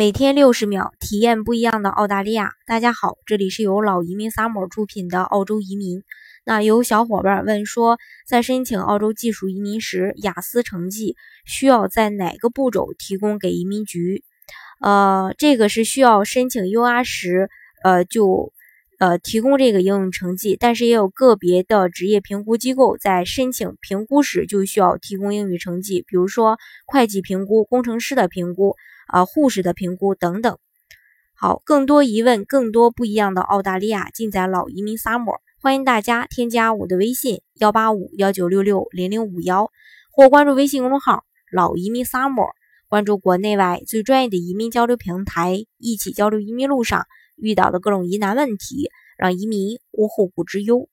每天六十秒，体验不一样的澳大利亚。大家好，这里是由老移民萨姆出品的澳洲移民。那有小伙伴问说，在申请澳洲技术移民时，雅思成绩需要在哪个步骤提供给移民局？呃，这个是需要申请 UR 时，呃，就呃提供这个英语成绩，但是也有个别的职业评估机构在申请评估时就需要提供英语成绩，比如说会计评估、工程师的评估。啊，护士的评估等等。好，更多疑问，更多不一样的澳大利亚，尽在老移民 summer。欢迎大家添加我的微信幺八五幺九六六零零五幺，或关注微信公众号老移民 summer，关注国内外最专业的移民交流平台，一起交流移民路上遇到的各种疑难问题，让移民无后顾之忧。